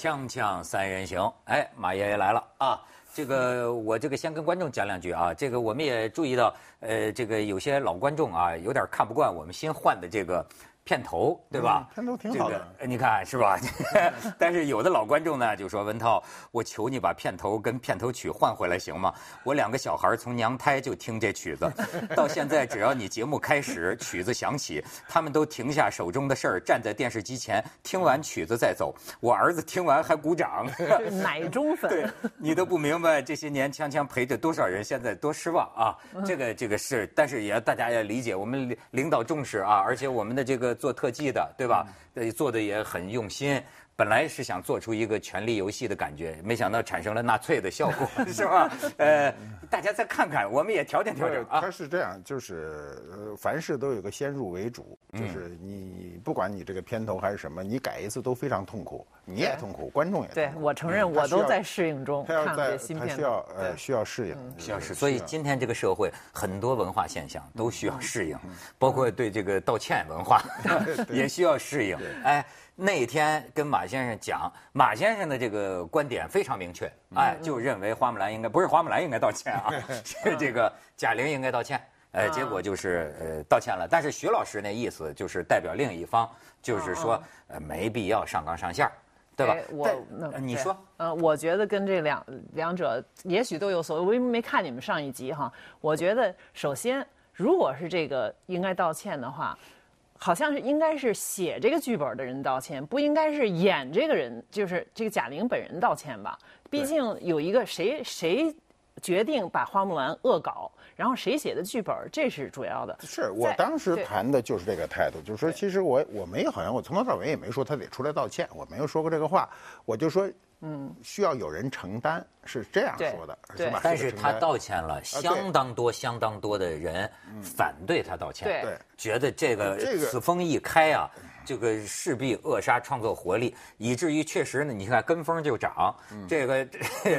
锵锵三人行，哎，马爷爷来了啊！这个我这个先跟观众讲两句啊，这个我们也注意到，呃，这个有些老观众啊，有点看不惯我们新换的这个。片头对吧？片头挺好的，你看是吧？但是有的老观众呢就说：“文涛，我求你把片头跟片头曲换回来行吗？我两个小孩从娘胎就听这曲子，到现在只要你节目开始，曲子响起，他们都停下手中的事儿，站在电视机前听完曲子再走。我儿子听完还鼓掌，奶中粉。对，你都不明白这些年锵锵陪着多少人，现在多失望啊！这个这个是，但是也大家要理解，我们领导重视啊，而且我们的这个。做特技的，对吧？呃，做的也很用心。本来是想做出一个权力游戏的感觉，没想到产生了纳粹的效果，是吧？呃，大家再看看，我们也调整调整啊。他是这样，就是呃，凡事都有个先入为主，就是你不管你这个片头还是什么，你改一次都非常痛苦，你也痛苦，观众也。对我承认，我都在适应中。他要在，他需要呃需要适应，需要适应。所以今天这个社会很多文化现象都需要适应，包括对这个道歉文化 也需要适应。哎。那天跟马先生讲，马先生的这个观点非常明确，哎，就认为花木兰应该不是花木兰应该道歉啊，是这个贾玲应该道歉，呃，结果就是呃道歉了，但是徐老师那意思就是代表另一方，就是说呃没必要上纲上线，对吧？我你说，呃，我觉得跟这两两者也许都有所谓，我因为没看你们上一集哈，我觉得首先如果是这个应该道歉的话。好像是应该是写这个剧本的人道歉，不应该是演这个人，就是这个贾玲本人道歉吧？毕竟有一个谁谁决定把花木兰恶搞，然后谁写的剧本，这是主要的。是我当时谈的就是这个态度，就是说，其实我我没有好像我从头到尾也没说他得出来道歉，我没有说过这个话，我就说。嗯，需要有人承担，是这样说的，是吧？但是他道歉了，相当多、相当多的人反对他道歉，对，觉得这个此风一开啊，这个势必扼杀创作活力，以至于确实呢，你看跟风就涨。这个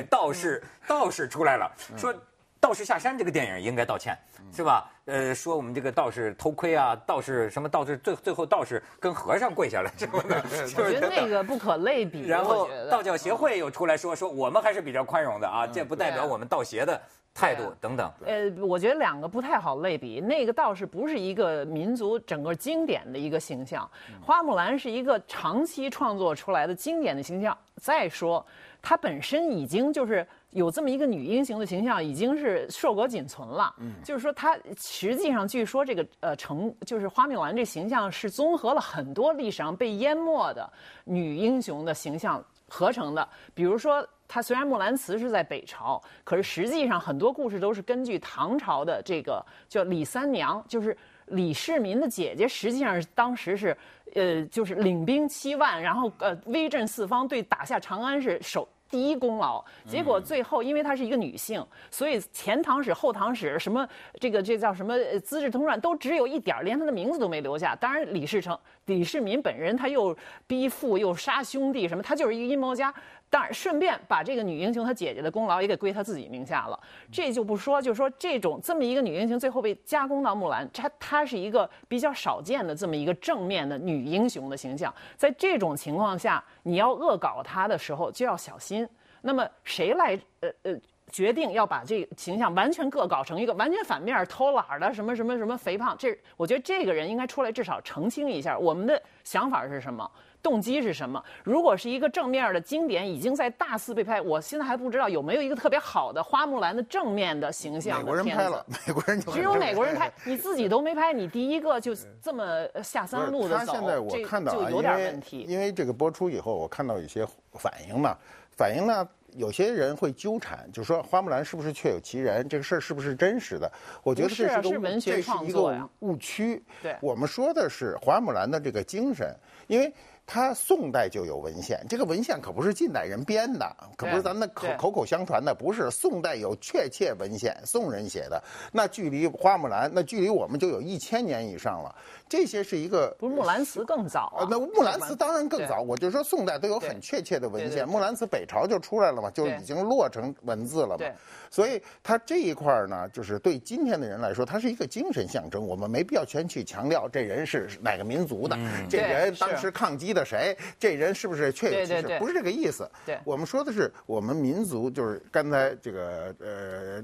道士道士出来了，说。道士下山这个电影应该道歉，是吧？呃，说我们这个道士偷窥啊，道士什么道士最最后道士跟和尚跪下来什么的，我觉得那个不可类比。然后道教协会又出来说说我们还是比较宽容的啊，这不代表我们道协的态度等等。呃，我觉得两个不太好类比，那个道士不是一个民族整个经典的一个形象，花木兰是一个长期创作出来的经典的形象。再说，它本身已经就是。有这么一个女英雄的形象，已经是硕果仅存了。嗯，就是说，她实际上据说这个呃成就是花木兰这形象是综合了很多历史上被淹没的女英雄的形象合成的。比如说，她虽然木兰辞是在北朝，可是实际上很多故事都是根据唐朝的这个叫李三娘，就是李世民的姐姐，实际上是当时是呃就是领兵七万，然后呃威震四方，对打下长安是首。第一功劳，结果最后因为她是一个女性，所以前唐史、后唐史什么这个这叫什么《资治通传》都只有一点连她的名字都没留下。当然，李世成、李世民本人他又逼父又杀兄弟什么，他就是一个阴谋家。当然，顺便把这个女英雄她姐姐的功劳也给归她自己名下了。这就不说，就说这种这么一个女英雄，最后被加工到木兰，她她是一个比较少见的这么一个正面的女英雄的形象。在这种情况下，你要恶搞她的时候就要小心。那么谁来呃呃决定要把这个形象完全恶搞成一个完全反面、偷懒的什么什么什么肥胖？这我觉得这个人应该出来至少澄清一下，我们的想法是什么。动机是什么？如果是一个正面的经典，已经在大肆被拍，我现在还不知道有没有一个特别好的花木兰的正面的形象。美国人拍了，美国人只有美国人拍，你自己都没拍，你第一个就这么下三路的 走，到就有点问题。因为这个播出以后，我看到一些反应嘛，反应呢，有些人会纠缠，就说花木兰是不是确有其人？这个事儿是不是真实的？我觉得这是个这是一个误区。对，我们说的是花木兰的这个精神，因为。他宋代就有文献，这个文献可不是近代人编的，可不是咱们口口口相传的，不是。宋代有确切文献，宋人写的，那距离花木兰，那距离我们就有一千年以上了。这些是一个不是木兰辞更早啊？那木兰辞当然更早。我就说宋代都有很确切的文献，木兰辞北朝就出来了嘛，就已经落成文字了嘛。所以它这一块呢，就是对今天的人来说，它是一个精神象征。我们没必要全去强调这人是哪个民族的，这人当时抗击的。的谁，这人是不是确有其事？不是这个意思。对，我们说的是我们民族，就是刚才这个呃，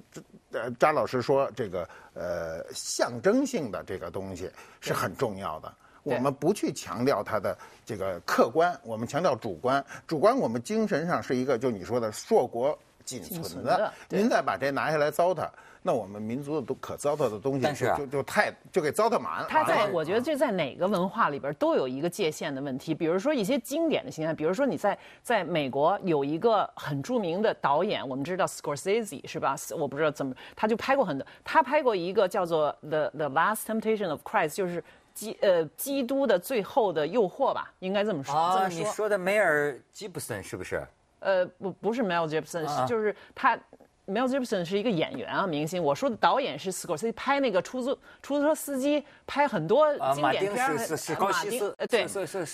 呃，张老师说这个呃象征性的这个东西是很重要的。我们不去强调它的这个客观，我们强调主观。主观，我们精神上是一个，就你说的硕果仅存的。您再把这拿下来糟蹋。那我们民族的都可糟蹋的东西，就就太就给糟蹋满了。他在我觉得这在哪个文化里边都有一个界限的问题。比如说一些经典的形象，比如说你在在美国有一个很著名的导演，我们知道 Scorsese 是吧？我不知道怎么，他就拍过很多，他拍过一个叫做 The The Last Temptation of Christ，就是基呃基督的最后的诱惑吧，应该这么说。啊，你说的梅尔吉布森是不是？呃，不不是 Mel Gibson，就是他。Mel Gibson 是一个演员啊，明星。我说的导演是 Scorsese，拍那个出租出租车司机，拍很多经典片儿。马丁是对，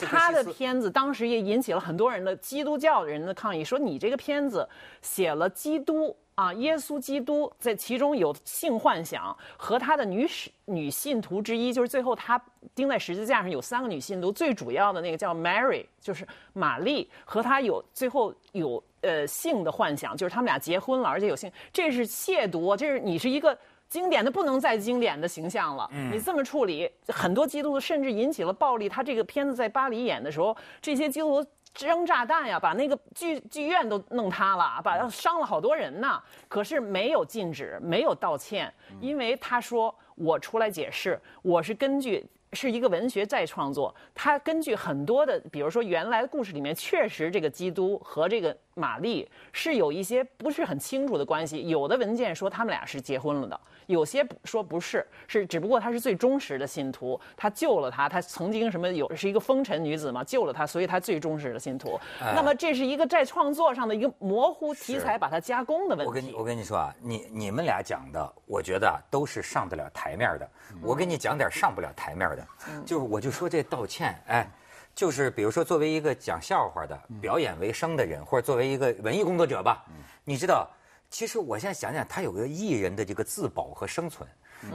他的片子当时也引起了很多人的基督教人的抗议，说你这个片子写了基督。啊，耶稣基督在其中有性幻想，和他的女使女信徒之一，就是最后他钉在十字架上有三个女信徒，最主要的那个叫 Mary，就是玛丽，和他有最后有呃性的幻想，就是他们俩结婚了，而且有性，这是亵渎，这是你是一个经典的不能再经典的形象了。你这么处理，很多基督徒甚至引起了暴力。他这个片子在巴黎演的时候，这些基督徒。扔炸弹呀，把那个剧剧院都弄塌了，把伤了好多人呢。可是没有禁止，没有道歉，因为他说我出来解释，我是根据是一个文学再创作，他根据很多的，比如说原来的故事里面，确实这个基督和这个玛丽是有一些不是很清楚的关系，有的文件说他们俩是结婚了的。有些说不是，是只不过他是最忠实的信徒，他救了他，他曾经什么有是一个风尘女子嘛，救了他，所以他最忠实的信徒。那么这是一个在创作上的一个模糊题材，把它加工的问题。我跟你我跟你说啊，你你们俩讲的，我觉得都是上得了台面的。我给你讲点上不了台面的，就是我就说这道歉，哎，就是比如说作为一个讲笑话的、表演为生的人，或者作为一个文艺工作者吧，你知道。其实我现在想想，他有个艺人的这个自保和生存。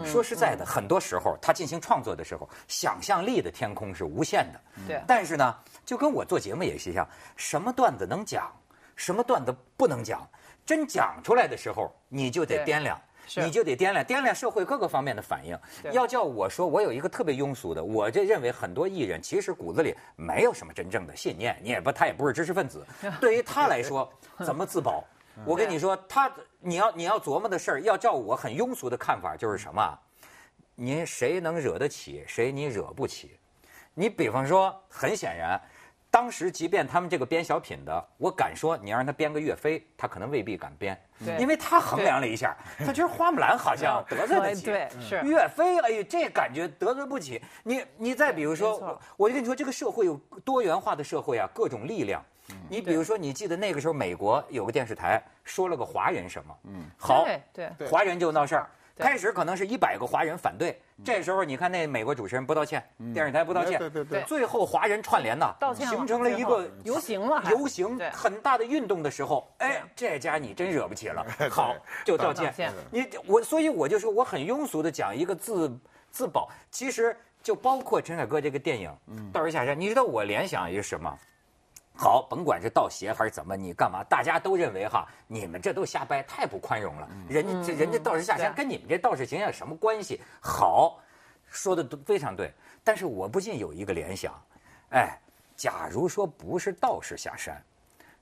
说实在的，很多时候他进行创作的时候，想象力的天空是无限的。对。但是呢，就跟我做节目也是一样，什么段子能讲，什么段子不能讲，真讲出来的时候，你就得掂量，你就得掂量掂量社会各个方面的反应。要叫我说，我有一个特别庸俗的，我这认为很多艺人其实骨子里没有什么真正的信念，你也不，他也不是知识分子。对于他来说，怎么自保？我跟你说，他你要你要琢磨的事儿，要叫我很庸俗的看法，就是什么？您谁能惹得起，谁你惹不起。你比方说，很显然，当时即便他们这个编小品的，我敢说，你让他编个岳飞，他可能未必敢编，因为他衡量了一下，他觉得花木兰好像 得罪得起，对，是。岳飞，哎呦，这感觉得罪不起。你你再比如说，我就跟你说，这个社会有多元化的社会啊，各种力量。你比如说，你记得那个时候美国有个电视台说了个华人什么？嗯，好，对，华人就闹事儿。开始可能是一百个华人反对，这时候你看那美国主持人不道歉，电视台不道歉，对对对，最后华人串联呐，道歉形成了一个游行了，游行很大的运动的时候，哎，这家你真惹不起了，好就道歉。你我所以我就说我很庸俗的讲一个自自保，其实就包括陈凯歌这个电影《道士下山》，你知道我联想一个什么？好，甭管是盗邪还是怎么，你干嘛？大家都认为哈，你们这都瞎掰，太不宽容了。人家这人家道士下山跟你们这道士形象有什么关系？好，说的都非常对。但是我不禁有一个联想，哎，假如说不是道士下山，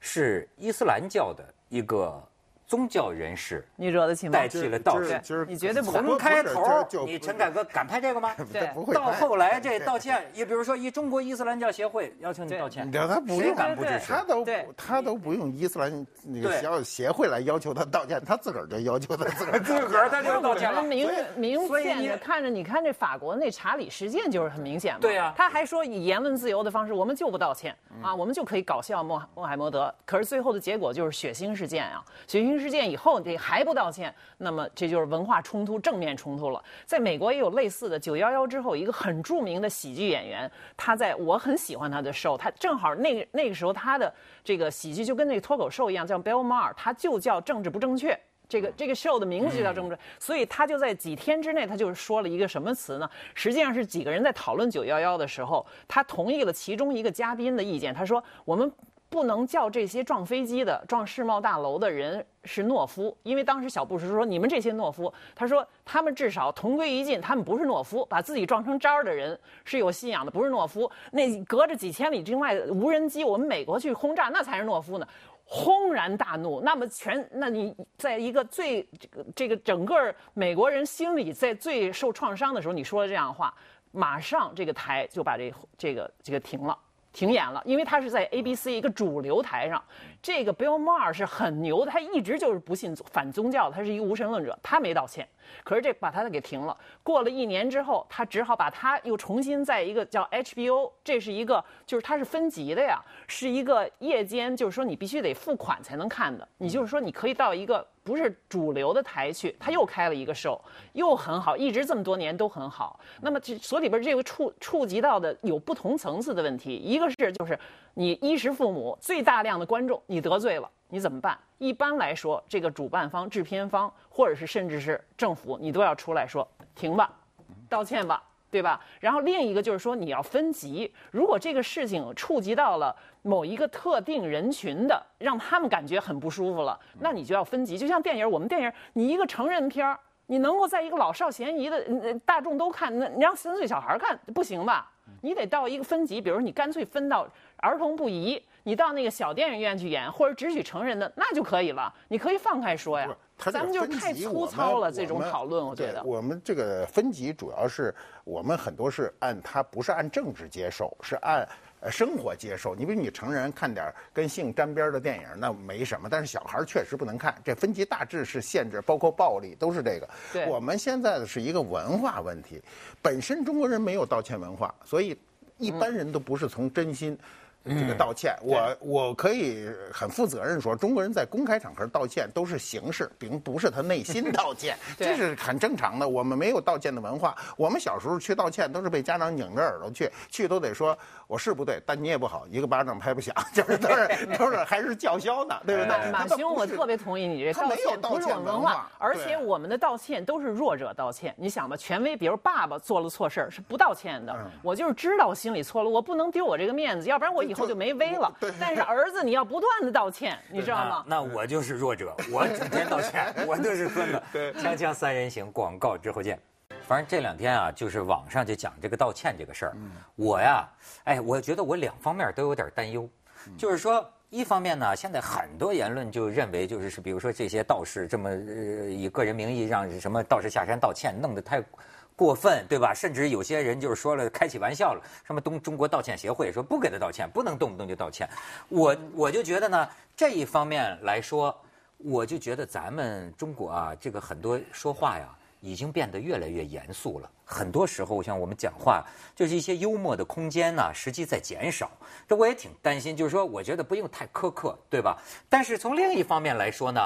是伊斯兰教的一个。宗教人士，你惹得起吗？代替了道歉，你绝对不从开头，你陈凯歌敢拍这个吗？对，到后来这道歉，你比如说一中国伊斯兰教协会要求你道歉，你他不用，敢不支持？他都他都不用伊斯兰那个教协会来要求他道歉，他自个儿就要求他自个儿 自个儿他就道歉了。明明显的看着，你看这法国那查理事件就是很明显嘛。对呀，他还说以言论自由的方式，我们就不道歉。啊，我们就可以搞笑穆穆罕默德。可是最后的结果就是血腥事件啊，血腥事件以后这。还不道歉，那么这就是文化冲突、正面冲突了。在美国也有类似的。九幺幺之后，一个很著名的喜剧演员，他在我很喜欢他的 show，他正好那个那个时候他的这个喜剧就跟那个脱口秀一样，叫 Bill Maher，他就叫政治不正确。这个这个 show 的名字就叫政治，所以他就在几天之内，他就是说了一个什么词呢？实际上是几个人在讨论九幺幺的时候，他同意了其中一个嘉宾的意见，他说我们。不能叫这些撞飞机的、撞世贸大楼的人是懦夫，因为当时小布什说你们这些懦夫，他说他们至少同归于尽，他们不是懦夫，把自己撞成渣儿的人是有信仰的，不是懦夫。那隔着几千里之外的无人机，我们美国去轰炸，那才是懦夫呢。轰然大怒，那么全，那你在一个最这个这个整个美国人心里在最受创伤的时候，你说了这样的话，马上这个台就把这这个这个停了。停演了，因为他是在 ABC 一个主流台上。这个 Bill Maher 是很牛的，他一直就是不信反宗教，他是一个无神论者，他没道歉。可是这把他的给停了。过了一年之后，他只好把他又重新在一个叫 HBO，这是一个就是它是分级的呀，是一个夜间，就是说你必须得付款才能看的。你就是说你可以到一个不是主流的台去，他又开了一个 show，又很好，一直这么多年都很好。那么这所里边这个触触及到的有不同层次的问题，一个是就是你衣食父母最大量的观众你得罪了。你怎么办？一般来说，这个主办方、制片方，或者是甚至是政府，你都要出来说停吧，道歉吧，对吧？然后另一个就是说，你要分级。如果这个事情触及到了某一个特定人群的，让他们感觉很不舒服了，那你就要分级。就像电影，我们电影，你一个成人片儿，你能够在一个老少咸宜的大众都看，那你让三岁小孩看不行吧？你得到一个分级，比如你干脆分到儿童不宜。你到那个小电影院去演，或者只许成人的，那就可以了。你可以放开说呀。咱们就是太粗糙了，这种讨论，我觉得。我们这个分级主要是我们很多是按它不是按政治接受，是按生活接受。你比如你成人看点跟性沾边的电影，那没什么，但是小孩确实不能看。这分级大致是限制，包括暴力都是这个。我们现在的是一个文化问题，本身中国人没有道歉文化，所以一般人都不是从真心。这个道歉，我我可以很负责任说，中国人在公开场合道歉都是形式，并不是他内心道歉，这是很正常的。我们没有道歉的文化，我们小时候去道歉都是被家长拧着耳朵去，去都得说我是不对，但你也不好，一个巴掌拍不响，就是都是都是还是叫嚣呢，对不对？马兄，我特别同意你这道歉不是我们文化，而且我们的道歉都是弱者道歉。你想吧，权威，比如爸爸做了错事是不道歉的，我就是知道我心里错了，我不能丢我这个面子，要不然我以后。后就没威了。但是儿子，你要不断的道歉，你知道吗？那我就是弱者，我整天道歉，我就是孙子。锵锵三人行，广告之后见。反正这两天啊，就是网上就讲这个道歉这个事儿。我呀，哎，我觉得我两方面都有点担忧。就是说，一方面呢，现在很多言论就认为，就是是，比如说这些道士这么以个人名义让什么道士下山道歉，弄得太。过分对吧？甚至有些人就是说了，开起玩笑了。什么东中国道歉协会说不给他道歉，不能动不动就道歉。我我就觉得呢，这一方面来说，我就觉得咱们中国啊，这个很多说话呀，已经变得越来越严肃了。很多时候，像我们讲话，就是一些幽默的空间呢，实际在减少。这我也挺担心，就是说，我觉得不用太苛刻，对吧？但是从另一方面来说呢，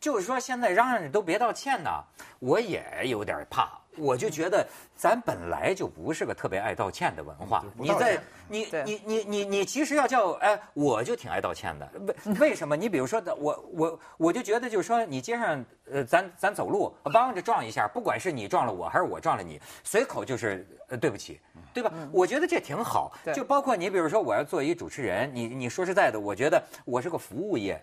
就是说现在嚷嚷着都别道歉呢，我也有点怕。我就觉得咱本来就不是个特别爱道歉的文化。你在你你你你你其实要叫哎，我就挺爱道歉的。为 为什么？你比如说，我我我就觉得就是说，你街上呃，咱咱走路，帮着撞一下，不管是你撞了我还是我撞了你，随口就是呃对不起，对吧？我觉得这挺好。就包括你比如说，我要做一主持人，你你说实在的，我觉得我是个服务业。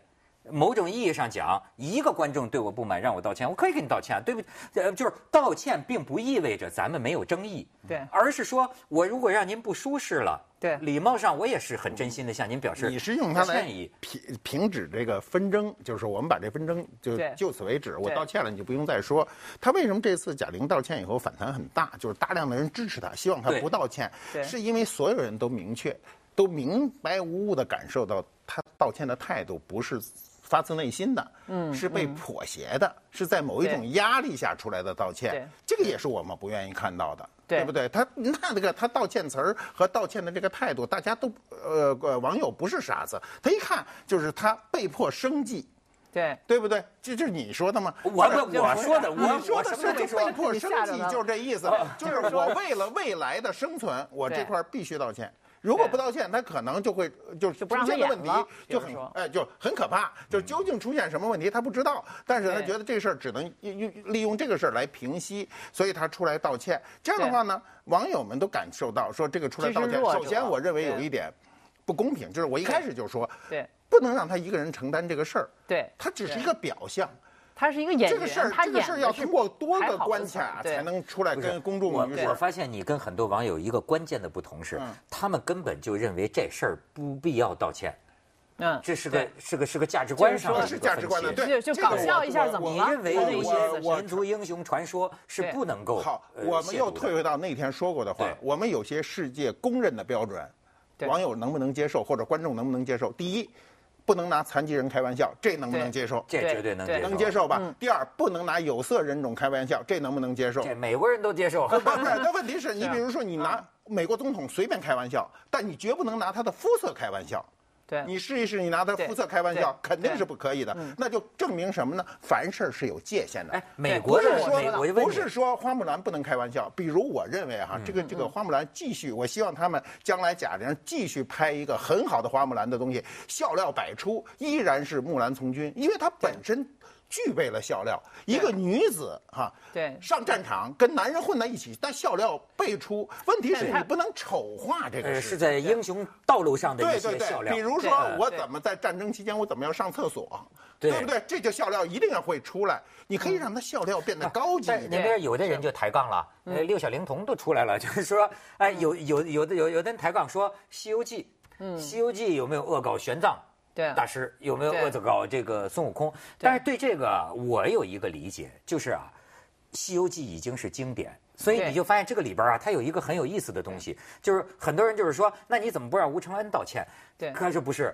某种意义上讲，一个观众对我不满，让我道歉，我可以给你道歉，对不？呃，就是道歉，并不意味着咱们没有争议，对，而是说我如果让您不舒适了，对，礼貌上我也是很真心的向您表示，你是用它来平平止这个纷争，就是我们把这纷争就就此为止，我道歉了，你就不用再说。他为什么这次贾玲道歉以后反弹很大？就是大量的人支持他，希望他不道歉，是因为所有人都明确、都明白无误的感受到他道歉的态度不是。发自内心的，嗯，是被妥协的，是在某一种压力下出来的道歉，这个也是我们不愿意看到的，对。不对？他您看这个他道歉词儿和道歉的这个态度，大家都呃网友不是傻子，他一看就是他被迫生计，对。对不对？这就是你说的吗？我我说的，我说的是就被迫生计，就是这意思，就是我 为了未来的生存，我这块必须道歉。如果不道歉，他可能就会就是出现的问题就很哎就很可怕，就究竟出现什么问题他不知道，但是他觉得这事儿只能用用利用这个事儿来平息，所以他出来道歉。这样的话呢，网友们都感受到说这个出来道歉，首先我认为有一点不公平，就是我一开始就说对。不能让他一个人承担这个事儿，对，他只是一个表象。他是一个演员，这个事儿，他这个事儿要通过多个关卡才能出来跟公众我我发现你跟很多网友一个关键的不同是，他们根本就认为这事儿不必要道歉，嗯，这是个是个是个价值观上的就是价值观的，对，就搞笑一下怎么你了？你认为有的意思些我民族英雄传说是不能够好，呃我们又退回到那天说过的话，我们有些世界公认的标准，对。网友能不能接受，或者观众能不能接受？第一，不能拿残疾人开玩笑，这能不能接受？这绝对能接受，能接受吧？嗯第二，不能拿有色人种开玩笑，这能不能接受？这美国人都接受。不不是，那问题是你比如说你拿美国总统随便开玩笑，但你绝不能拿他的肤色开玩笑。对，你试一试，你拿他对肤色开玩笑，肯定是不可以的。那就证明什么呢？凡事是有界限的。哎，美国不是说不是说花木兰不能开玩笑。比如我认为哈，这个这个花木兰继续，我希望他们将来贾玲继续拍一个很好的花木兰的东西，笑料百出，依然是木兰从军，因为她本身。具备了笑料，一个女子哈，对上战场跟男人混在一起，但笑料辈出。问题是你不能丑化这个呃事是在英雄道路上的一对对对，些笑料比。如说我怎么在战争期间我怎么要上厕所，对不对？这就笑料一定要会出来，你可以让他笑料变得高级但那一点。边有的人就抬杠了，呃，六小龄童都出来了，就是说，哎，有有有的有有的人抬杠说《西游记》，嗯，《西游记》有没有恶搞玄奘？对大师有没有对恶搞这个孙悟空？但是对这个我有一个理解，就是啊，《西游记》已经是经典，所以你就发现这个里边啊，它有一个很有意思的东西，就是很多人就是说，那你怎么不让吴承恩道歉？对可是不是？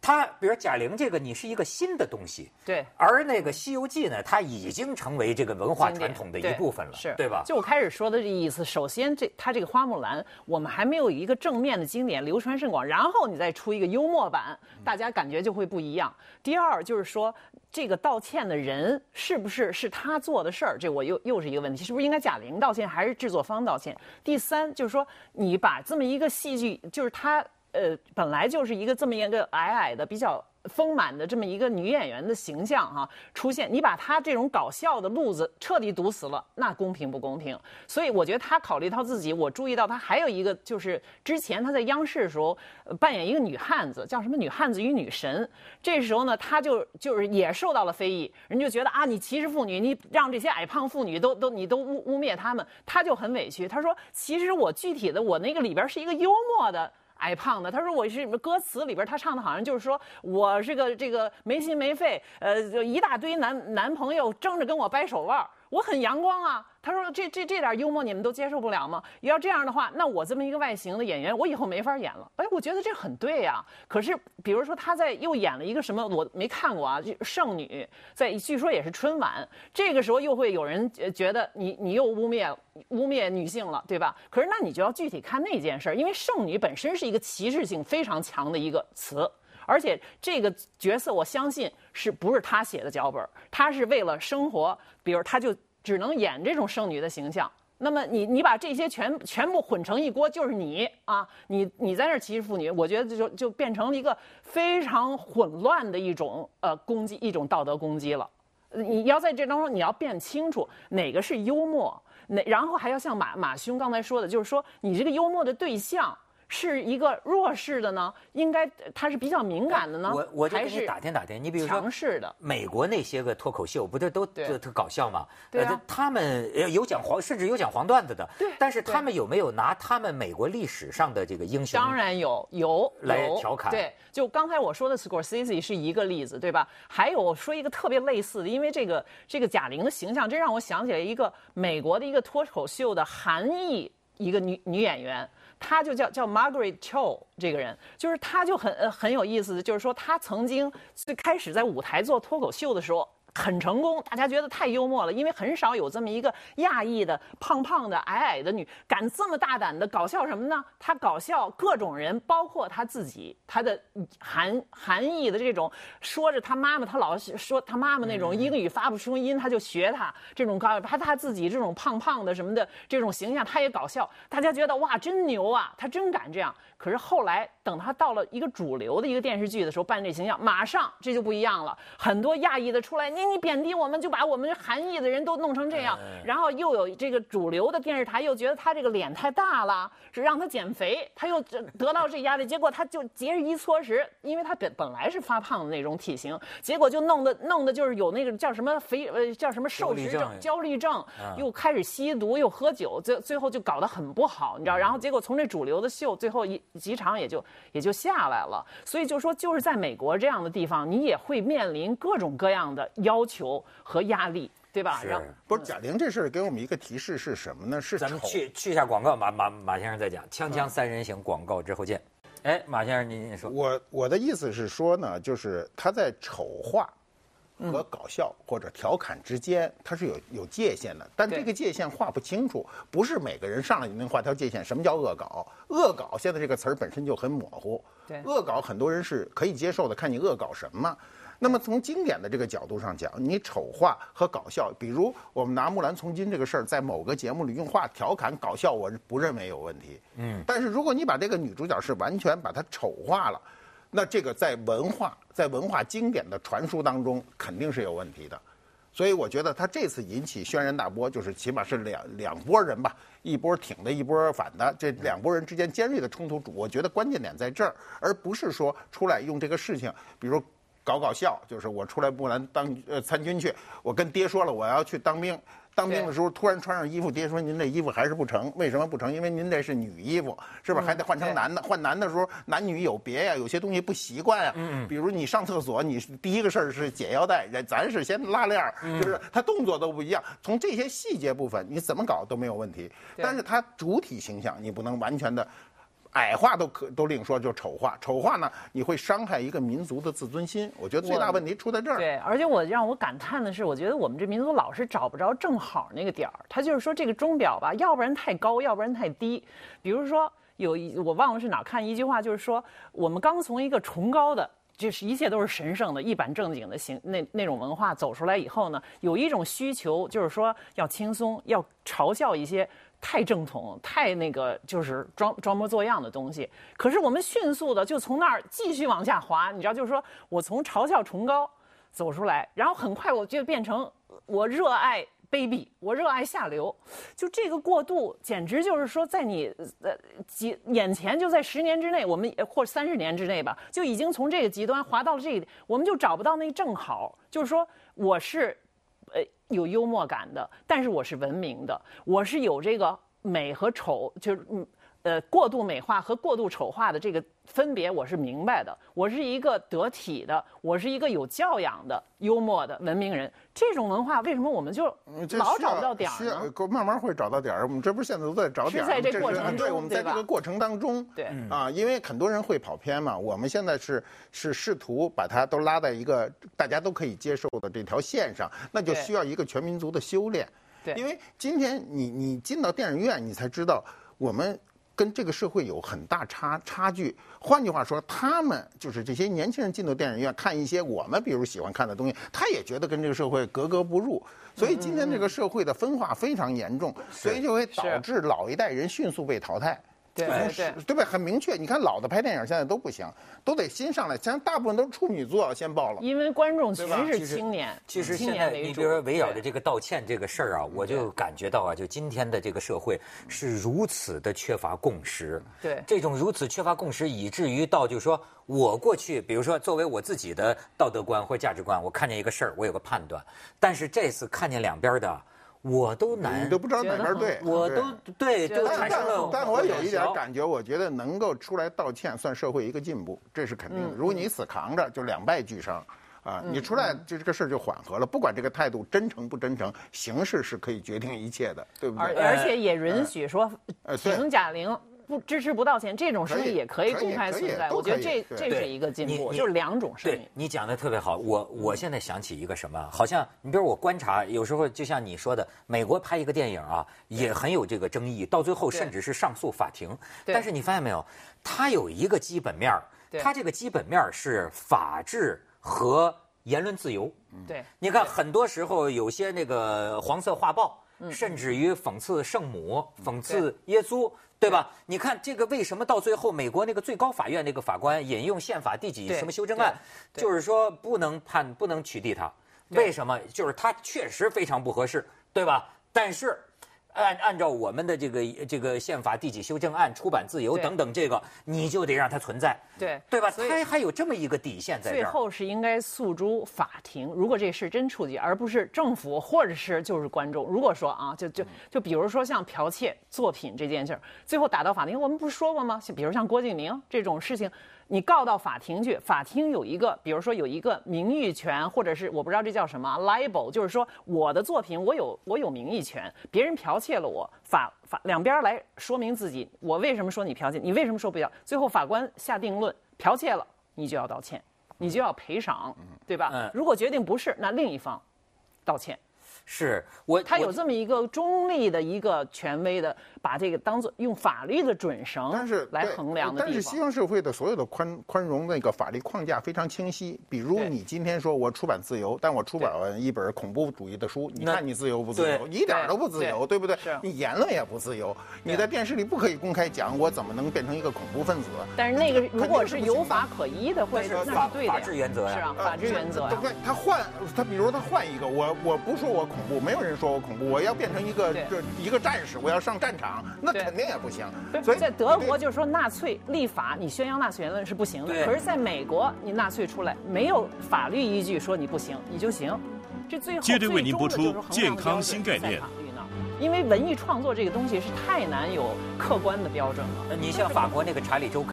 他比如贾玲这个，你是一个新的东西，对。而那个《西游记》呢，它已经成为这个文化传统的一部分了，是对吧？就我开始说的这意思，首先这它这个花木兰，我们还没有一个正面的经典流传甚广，然后你再出一个幽默版，大家感觉就会不一样。第二就是说，这个道歉的人是不是是他做的事儿，这我又又是一个问题，是不是应该贾玲道歉，还是制作方道歉？第三就是说，你把这么一个戏剧，就是他呃本来就是一个这么一个矮矮的比较。丰满的这么一个女演员的形象哈、出现，你把她这种搞笑的路子彻底堵死了，那公平不公平？所以我觉得她考虑到自己，我注意到她还有一个就是之前她在央视的时候、扮演一个女汉子，叫什么女汉子与女神。这时候呢，她就就是也受到了非议，人就觉得啊，你歧视妇女，你让这些矮胖妇女都都你都污污蔑她们，她就很委屈。她说，其实我具体的我那个里边是一个幽默的。矮胖的，他说我是歌词里边他唱的好像就是说我是个这个没心没肺，呃，就一大堆男男朋友争着跟我掰手腕，我很阳光啊。他说这这这点幽默你们都接受不了吗？要这样的话，那我这么一个外形的演员，我以后没法演了。哎，我觉得这很对呀、可是比如说他在又演了一个什么我没看过啊，就圣女，在据说也是春晚，这个时候又会有人觉得你你又污蔑污蔑女性了，对吧？可是那你就要具体看那件事，因为圣女本身是一个歧视性非常强的一个词。而且这个角色，我相信是不是他写的脚本？他是为了生活，比如他就只能演这种剩女的形象。那么你你把这些全全部混成一锅，就是你啊，你你在那歧视妇女，我觉得就就变成了一个非常混乱的一种呃攻击，一种道德攻击了。你要在这当中，你要辨清楚哪个是幽默，哪然后还要像马马兄刚才说的，就是说你这个幽默的对象是一个弱势的呢，应该他是比较敏感的呢，我我就给你打听打听，你比如说强势的？美国那些个脱口秀，不都都对特特搞笑吗？对啊呃他们呃有讲黄，甚至有讲黄段子的。对但是他们有没有拿他们美国历史上的这个英雄？当然有有来调侃对，就刚才我说的 Scorsese 是一个例子，对吧？还有我说一个特别类似的，因为这个这个贾玲的形象，这让我想起来一个美国的一个脱口秀的韩裔一个女女演员。他就叫叫 Margaret Cho 这个人，就是他就很很有意思的，就是说他曾经最开始在舞台做脱口秀的时候，很成功，大家觉得太幽默了，因为很少有这么一个亚裔的胖胖的矮矮的女敢这么大胆的搞笑什么呢？她搞笑各种人，包括她自己，她的含含义的这种说着她妈妈，她老说她妈妈那种英语发不出音，她就学她这种高，她她自己这种胖胖的什么的这种形象，她也搞笑，大家觉得哇真牛啊，她真敢这样。可是后来等他到了一个主流的一个电视剧的时候，扮这形象，马上这就不一样了，很多亚裔的出来，你你贬低我们，就把我们韩裔的人都弄成这样，然后又有这个主流的电视台又觉得他这个脸太大了，是让他减肥，他又得到这压力，结果他就节衣缩食，因为他本本来是发胖的那种体型，结果就弄得 弄得就是有那个叫什么肥呃叫什么瘦食症、焦虑症，又开始吸毒又喝酒，最最后就搞得很不好，你知道，然后结果从这主流的秀最后一几场也就也就下来了，所以就说就是在美国这样的地方，你也会面临各种各样的要求和压力，对吧？是。不是贾玲这事儿给我们一个提示是什么呢？是咱们去去一下广告，马马马先生再讲《锵锵三人行》广告之后见。哎，马先生您您说，我我的意思是说呢，就是他在丑化。和搞笑或者调侃之间，它是有有界限的，但这个界限划不清楚，不是每个人上来就能画条界限。什么叫恶搞？恶搞现在这个词儿本身就很模糊。对，恶搞很多人是可以接受的，看你恶搞什么。那么从经典的这个角度上讲，你丑化和搞笑，比如我们拿木兰从军这个事儿，在某个节目里用话调侃搞笑，我不认为有问题。嗯，但是如果你把这个女主角是完全把她丑化了。那这个在文化在文化经典的传输当中肯定是有问题的，所以我觉得他这次引起轩然大波，就是起码是两两拨人吧，一波挺的，一波反的，这两拨人之间尖锐的冲突，我觉得关键点在这儿，而不是说出来用这个事情，比如搞搞笑，就是我出来不能当呃参军去，我跟爹说了我要去当兵。当兵的时候突然穿上衣服，爹说您这衣服还是不成，为什么不成？因为您这是女衣服，是不是还得换成男的？换男的时候男女有别呀，有些东西不习惯呀。嗯比如你上厕所，你第一个事儿是解腰带，咱是先拉链儿，就是 他动作都不一样。从这些细节部分，你怎么搞都没有问题。但是他主体形象你不能完全的。矮化都可都另说，就丑化，丑化呢，你会伤害一个民族的自尊心。我觉得最大问题出在这儿。对，而且我让我感叹的是，我觉得我们这民族老是找不着正好那个点儿。他就是说这个钟表吧，要不然太高，要不然太低。比如说有一我忘了是哪看一句话，就是说我们刚从一个崇高的，就是一切都是神圣的、一板正经的形那那种文化走出来以后呢，有一种需求，就是说要轻松，要嘲笑一些。太正统，太那个就是装装模作样的东西。可是我们迅速的就从那儿继续往下滑，你知道，就是说我从嘲笑崇高走出来，然后很快我就变成我热爱卑鄙，我热爱下流。就这个过渡，简直就是说，在你呃几眼前，就在十年之内，我们或三十年之内吧，就已经从这个极端滑到了这一点，我们就找不到那正好。就是说，我是。呃，有幽默感的，但是我是文明的，我是有这个美和丑，就是嗯。呃，过度美化和过度丑化的这个分别，我是明白的。我是一个得体的，我是一个有教养的、幽默的文明人。这种文化为什么我们就老找不到点儿呢？慢慢会找到点儿。我们这不是现在都在找点儿？是在这过程中，对，我们在这个过程当中，对啊，因为很多人会跑偏嘛。我们现在是是试图把它都拉在一个大家都可以接受的这条线上，那就需要一个全民族的修炼。对，因为今天你你进到电影院，你才知道我们。跟这个社会有很大差差距。换句话说，他们就是这些年轻人进到电影院看一些我们比如喜欢看的东西，他也觉得跟这个社会格格不入。所以今天这个社会的分化非常严重，所以就会导致老一代人迅速被淘汰。对对对对很明确。你看老的拍电影现在都不行，都得新上来。现在大部分都是处女座先爆了。因为观众全是青年，其实现在你比如说围绕着这个道歉这个事儿啊，我就感觉到啊，就今天的这个社会是如此的缺乏共识。对，这种如此缺乏共识，以至于到就是说我过去，比如说作为我自己的道德观或价值观，我看见一个事儿，我有个判断，但是这次看见两边的。我都难，你都不知道哪边对，我都对，就产生了。但我有一点感觉，我觉得能够出来道歉，算社会一个进步，这是肯定的。如果你死扛着，就两败俱伤，啊，你出来就这个事儿就缓和了。不管这个态度真诚不真诚，形式是可以决定一切的，对不对？而而且也允许说，请贾玲。不支持不道歉，这种声音也可以公开存在。我觉得这这是一个进步，就是两种声音。你讲的特别好，我我现在想起一个什么，好像你比如我观察，有时候就像你说的，美国拍一个电影啊，也很有这个争议，到最后甚至是上诉法庭。但是你发现没有，它有一个基本面儿，它这个基本面是法治和言论自由。对，你看很多时候有些那个黄色画报。甚至于讽刺圣母、讽刺耶稣，对吧？你看这个为什么到最后，美国那个最高法院那个法官引用宪法第几什么修正案，就是说不能判、不能取缔他？为什么？就是他确实非常不合适，对吧？但是。按按照我们的这个这个宪法第几修正案、出版自由等等，这个你就得让它存在，对对吧？它还有这么一个底线在这最后是应该诉诸法庭，如果这事真触及，而不是政府或者是就是观众。如果说啊，就就就比如说像剽窃作品这件事儿，最后打到法庭，我们不是说过吗？比如像郭敬明这种事情。你告到法庭去，法庭有一个，比如说有一个名誉权，或者是我不知道这叫什么 libel，就是说我的作品我有我有名誉权，别人剽窃了我，法法两边来说明自己，我为什么说你剽窃，你为什么说不要？最后法官下定论，剽窃了你就要道歉，你就要赔偿，对吧？如果决定不是，那另一方道歉。是我，他有这么一个中立的一个权威的，把这个当做用法律的准绳，但是来衡量的但是西方社会的所有的宽宽容那个法律框架非常清晰。比如你今天说我出版自由，但我出版完一本恐怖主义的书，你看你自由不自由？你一点都不自由，对不对？你言论也不自由，你在电视里不可以公开讲我怎么能变成一个恐怖分子。但是那个如果是有法可依的，会是那是对的。法治原则呀是啊，法治原则。对，他换他，比如他换一个，我我不说我恐怖，没有人说我。恐怖！我要变成一个这一个战士，我要上战场，那肯定也不行。所以在德国就是说，纳粹立法，你宣扬纳粹言论是不行的。可是在美国，你纳粹出来没有法律依据说你不行，你就行。这最后接着为您播出健康新概念。因为文艺创作这个东西是太难有客观的标准了。你像法国那个查理周。